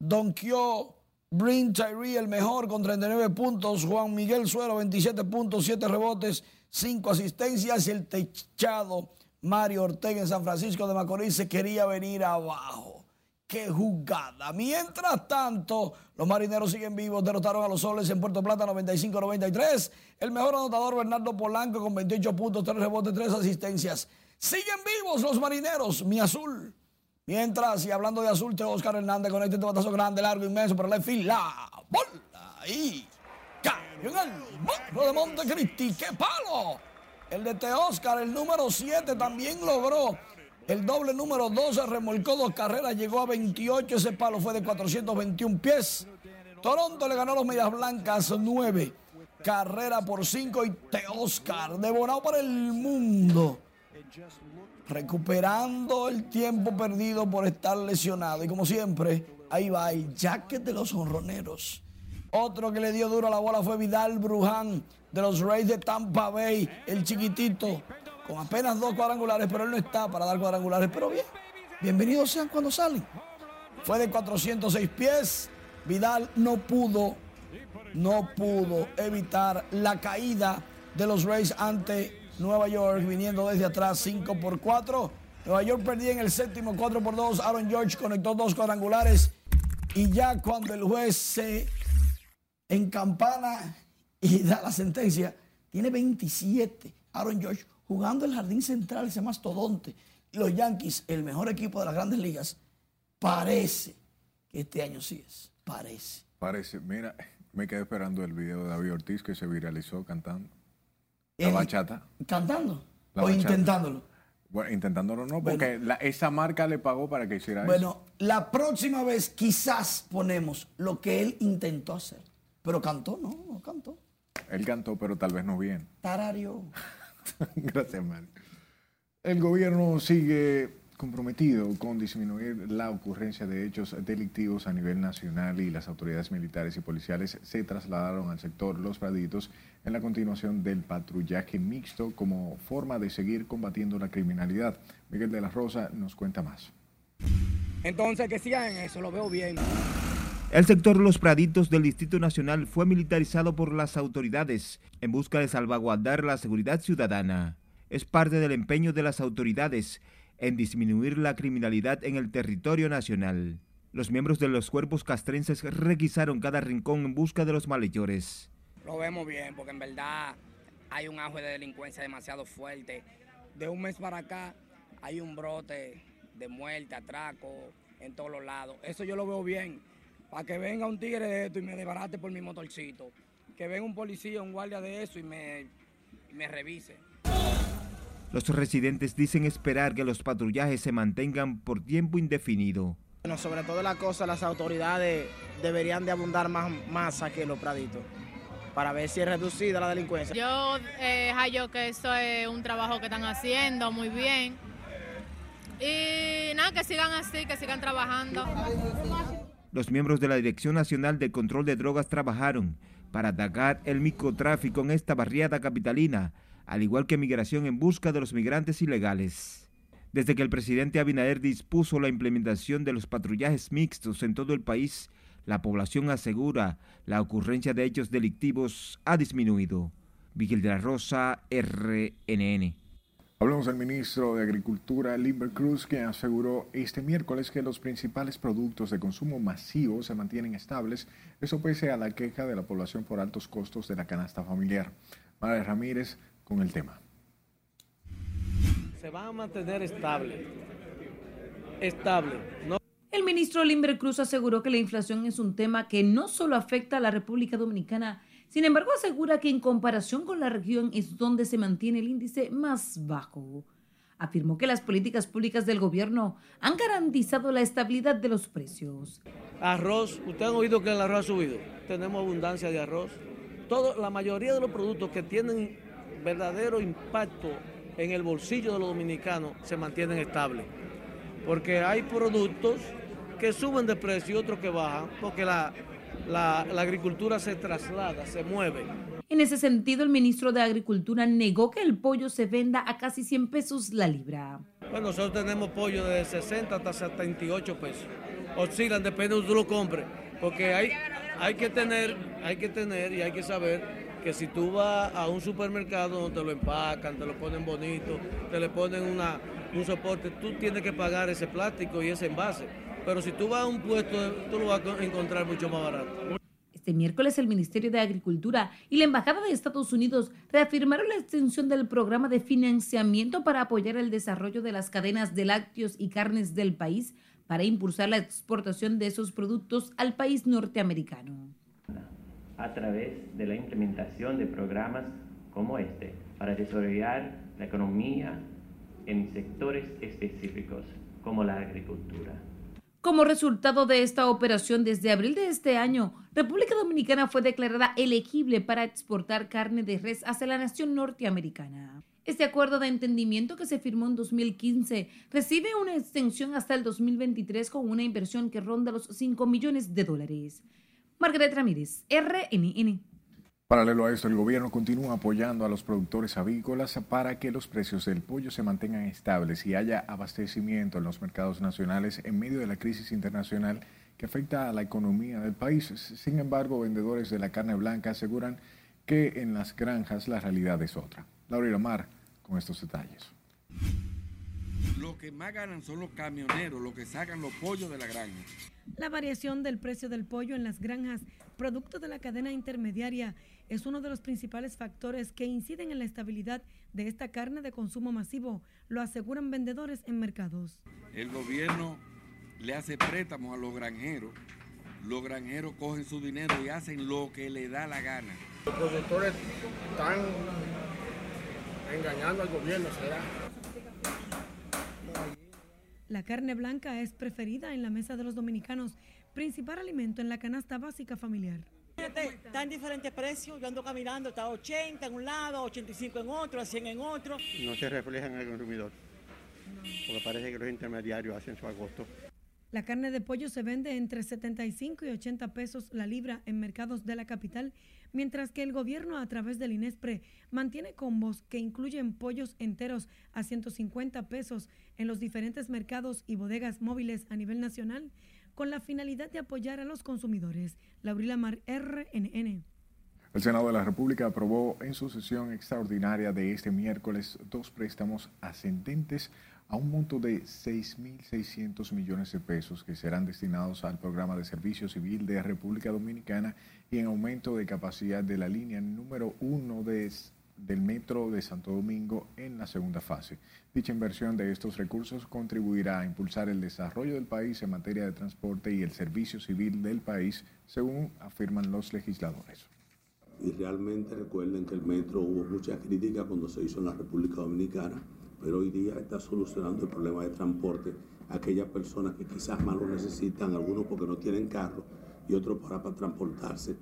donkeó. Brin Tyree el mejor con 39 puntos. Juan Miguel Suero 27 puntos, 7 rebotes, 5 asistencias. Y el techado Mario Ortega en San Francisco de Macorís se quería venir abajo. ¡Qué jugada! Mientras tanto, los marineros siguen vivos, derrotaron a los soles en Puerto Plata 95-93. El mejor anotador Bernardo Polanco con 28 puntos, 3 rebotes, 3 asistencias. Siguen vivos los marineros, mi azul. Mientras, y hablando de azul, te Oscar Hernández con este batazo grande, largo, inmenso, pero le fila. Bola ahí. Cayó en el morro de Montecristi. ¡Qué palo! El de Teoscar, el número 7, también logró el doble número 12 remolcó dos carreras, llegó a 28. Ese palo fue de 421 pies. Toronto le ganó los Medias Blancas 9. Carrera por 5 y Teoscar, devorado para el mundo. Recuperando el tiempo perdido por estar lesionado. Y como siempre, ahí va el jacket de los honroneros. Otro que le dio duro a la bola fue Vidal Bruján de los Rays de Tampa Bay, el chiquitito con apenas dos cuadrangulares, pero él no está para dar cuadrangulares, pero bien, bienvenidos sean cuando salen. Fue de 406 pies, Vidal no pudo, no pudo evitar la caída de los Rays ante Nueva York, viniendo desde atrás 5 por 4. Nueva York perdía en el séptimo 4 por 2. Aaron George conectó dos cuadrangulares. Y ya cuando el juez se encampana y da la sentencia, tiene 27. Aaron George jugando el jardín central, ese mastodonte. Y los Yankees, el mejor equipo de las grandes ligas, parece que este año sí es. Parece. Parece. Mira, me quedé esperando el video de David Ortiz que se viralizó cantando. La bachata. ¿Cantando? ¿O intentándolo? Bueno, intentándolo no, porque esa marca le pagó para que hiciera eso. Bueno, la próxima vez quizás ponemos lo que él intentó hacer. Pero cantó, no, no cantó. Él cantó, pero tal vez no bien. Tarario. Gracias, Mario. El gobierno sigue comprometido con disminuir la ocurrencia de hechos delictivos a nivel nacional y las autoridades militares y policiales se trasladaron al sector Los Praditos en la continuación del patrullaje mixto como forma de seguir combatiendo la criminalidad. Miguel de la Rosa nos cuenta más. Entonces, que sigan eso, lo veo bien. El sector Los Praditos del Distrito Nacional fue militarizado por las autoridades en busca de salvaguardar la seguridad ciudadana. Es parte del empeño de las autoridades en disminuir la criminalidad en el territorio nacional. Los miembros de los cuerpos castrenses requisaron cada rincón en busca de los malhechores. Lo vemos bien, porque en verdad hay un auge de delincuencia demasiado fuerte. De un mes para acá hay un brote de muerte, atraco en todos los lados. Eso yo lo veo bien para que venga un tigre de esto y me desbarate por mi motorcito. Que venga un policía, un guardia de eso y me, me revise. Los residentes dicen esperar que los patrullajes se mantengan por tiempo indefinido. Bueno, sobre todo la cosa, las autoridades deberían de abundar más, más aquí en los praditos para ver si es reducida la delincuencia. Yo eh, hallo que esto es un trabajo que están haciendo muy bien. Y nada, que sigan así, que sigan trabajando. Los miembros de la Dirección Nacional de Control de Drogas trabajaron para atacar el microtráfico en esta barriada capitalina, al igual que migración en busca de los migrantes ilegales. Desde que el presidente Abinader dispuso la implementación de los patrullajes mixtos en todo el país, la población asegura la ocurrencia de hechos delictivos ha disminuido. Miguel de la Rosa, RNN. Hablamos del ministro de Agricultura, Limber Cruz, que aseguró este miércoles que los principales productos de consumo masivo se mantienen estables, eso pese a la queja de la población por altos costos de la canasta familiar. María Ramírez con el tema. Se va a mantener estable. Estable. El ministro Limber Cruz aseguró que la inflación es un tema que no solo afecta a la República Dominicana, sin embargo, asegura que en comparación con la región es donde se mantiene el índice más bajo. Afirmó que las políticas públicas del gobierno han garantizado la estabilidad de los precios. Arroz, ustedes han oído que el arroz ha subido. Tenemos abundancia de arroz. Todo, la mayoría de los productos que tienen verdadero impacto en el bolsillo de los dominicanos se mantienen estables. Porque hay productos que suben de precio y otros que bajan, porque la, la, la agricultura se traslada, se mueve. En ese sentido, el ministro de Agricultura negó que el pollo se venda a casi 100 pesos la libra. Bueno, nosotros tenemos pollo de 60 hasta 78 pesos. Oscilan, depende de donde tú lo compres. Porque hay, hay que tener, hay que tener y hay que saber que si tú vas a un supermercado donde te lo empacan, te lo ponen bonito, te le ponen una, un soporte, tú tienes que pagar ese plástico y ese envase. Pero si tú vas a un puesto, tú lo vas a encontrar mucho más barato. Este miércoles el Ministerio de Agricultura y la Embajada de Estados Unidos reafirmaron la extensión del programa de financiamiento para apoyar el desarrollo de las cadenas de lácteos y carnes del país para impulsar la exportación de esos productos al país norteamericano. A través de la implementación de programas como este para desarrollar la economía en sectores específicos como la agricultura. Como resultado de esta operación, desde abril de este año, República Dominicana fue declarada elegible para exportar carne de res hacia la nación norteamericana. Este acuerdo de entendimiento que se firmó en 2015 recibe una extensión hasta el 2023 con una inversión que ronda los 5 millones de dólares. Margaret Ramírez, RNN. Paralelo a esto, el gobierno continúa apoyando a los productores avícolas para que los precios del pollo se mantengan estables y haya abastecimiento en los mercados nacionales en medio de la crisis internacional que afecta a la economía del país. Sin embargo, vendedores de la carne blanca aseguran que en las granjas la realidad es otra. Laura Mar con estos detalles. Lo que más ganan son los camioneros, los que sacan los pollos de la granja. La variación del precio del pollo en las granjas, producto de la cadena intermediaria, es uno de los principales factores que inciden en la estabilidad de esta carne de consumo masivo, lo aseguran vendedores en mercados. El gobierno le hace préstamos a los granjeros, los granjeros cogen su dinero y hacen lo que le da la gana. Los productores están engañando al gobierno, ¿será? La carne blanca es preferida en la mesa de los dominicanos, principal alimento en la canasta básica familiar. Está en diferentes precios, yo ando caminando, está a 80 en un lado, 85 en otro, a 100 en otro. No se refleja en el consumidor, porque parece que los intermediarios hacen su agosto. La carne de pollo se vende entre 75 y 80 pesos la libra en mercados de la capital, mientras que el gobierno a través del INESPRE mantiene combos que incluyen pollos enteros a 150 pesos en los diferentes mercados y bodegas móviles a nivel nacional con la finalidad de apoyar a los consumidores. Laurila Mar, RNN. El Senado de la República aprobó en su sesión extraordinaria de este miércoles dos préstamos ascendentes a un monto de 6.600 millones de pesos que serán destinados al programa de servicio civil de República Dominicana y en aumento de capacidad de la línea número uno de del Metro de Santo Domingo en la segunda fase. Dicha inversión de estos recursos contribuirá a impulsar el desarrollo del país en materia de transporte y el servicio civil del país, según afirman los legisladores. Y realmente recuerden que el metro hubo mucha crítica cuando se hizo en la República Dominicana, pero hoy día está solucionando el problema de transporte a aquellas personas que quizás más lo necesitan, algunos porque no tienen carro y otros para, para transportarse.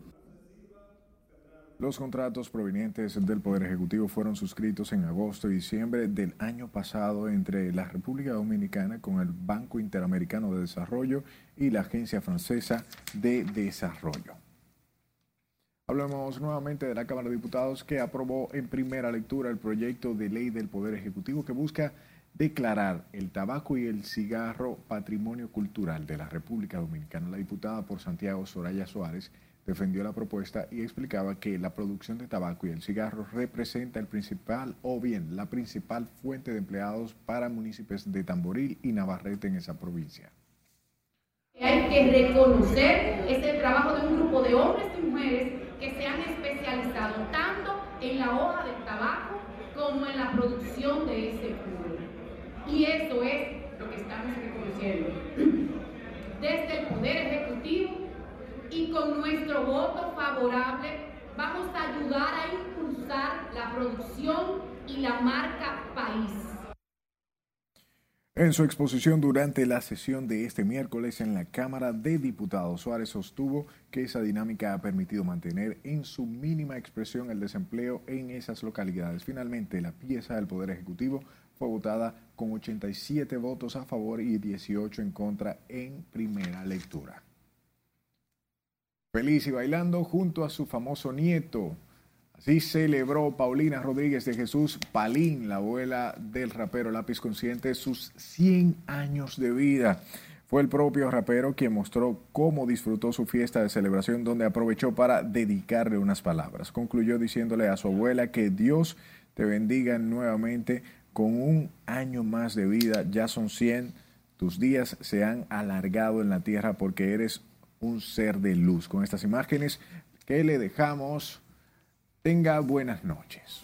Los contratos provenientes del Poder Ejecutivo fueron suscritos en agosto y diciembre del año pasado entre la República Dominicana con el Banco Interamericano de Desarrollo y la Agencia Francesa de Desarrollo. Hablamos nuevamente de la Cámara de Diputados que aprobó en primera lectura el proyecto de ley del Poder Ejecutivo que busca declarar el tabaco y el cigarro patrimonio cultural de la República Dominicana. La diputada por Santiago Soraya Suárez defendió la propuesta y explicaba que la producción de tabaco y el cigarro representa el principal o bien la principal fuente de empleados para municipios de Tamboril y Navarrete en esa provincia. Hay que reconocer ese trabajo de un grupo de hombres y mujeres que se han especializado tanto en la hoja del tabaco como en la producción de ese puro. Y eso es lo que estamos reconociendo. Desde el Poder Ejecutivo y con nuestro voto favorable vamos a ayudar a impulsar la producción y la marca país. En su exposición durante la sesión de este miércoles en la Cámara de Diputados, Suárez sostuvo que esa dinámica ha permitido mantener en su mínima expresión el desempleo en esas localidades. Finalmente, la pieza del Poder Ejecutivo fue votada con 87 votos a favor y 18 en contra en primera lectura. feliz y bailando junto a su famoso nieto. Así celebró Paulina Rodríguez de Jesús Palín, la abuela del rapero Lápiz Consciente, sus 100 años de vida. Fue el propio rapero quien mostró cómo disfrutó su fiesta de celebración donde aprovechó para dedicarle unas palabras. Concluyó diciéndole a su abuela que Dios te bendiga nuevamente con un año más de vida. Ya son 100. Tus días se han alargado en la tierra porque eres un ser de luz. Con estas imágenes que le dejamos, tenga buenas noches.